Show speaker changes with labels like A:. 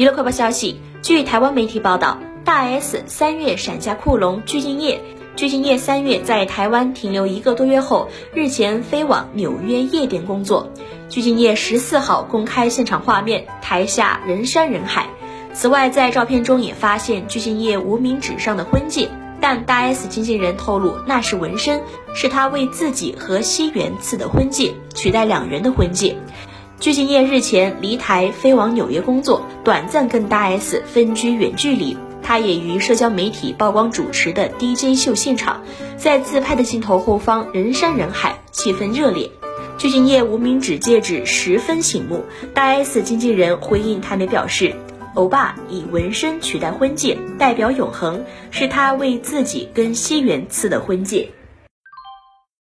A: 娱乐快报消息，据台湾媒体报道，大 S 三月闪下库龙鞠婧祎，鞠婧祎三月在台湾停留一个多月后，日前飞往纽约夜店工作。鞠婧祎十四号公开现场画面，台下人山人海。此外，在照片中也发现鞠婧祎无名指上的婚戒，但大 S 经纪人透露那是纹身，是他为自己和西元赐的婚戒，取代两人的婚戒。具俊晔日前离台飞往纽约工作，短暂跟大 S 分居远距离。他也于社交媒体曝光主持的 DJ 秀现场，在自拍的镜头后方人山人海，气氛热烈。具俊晔无名指戒指十分醒目，大 S 经纪人回应台媒表示，欧巴以纹身取代婚戒，代表永恒，是他为自己跟西元赐的婚戒。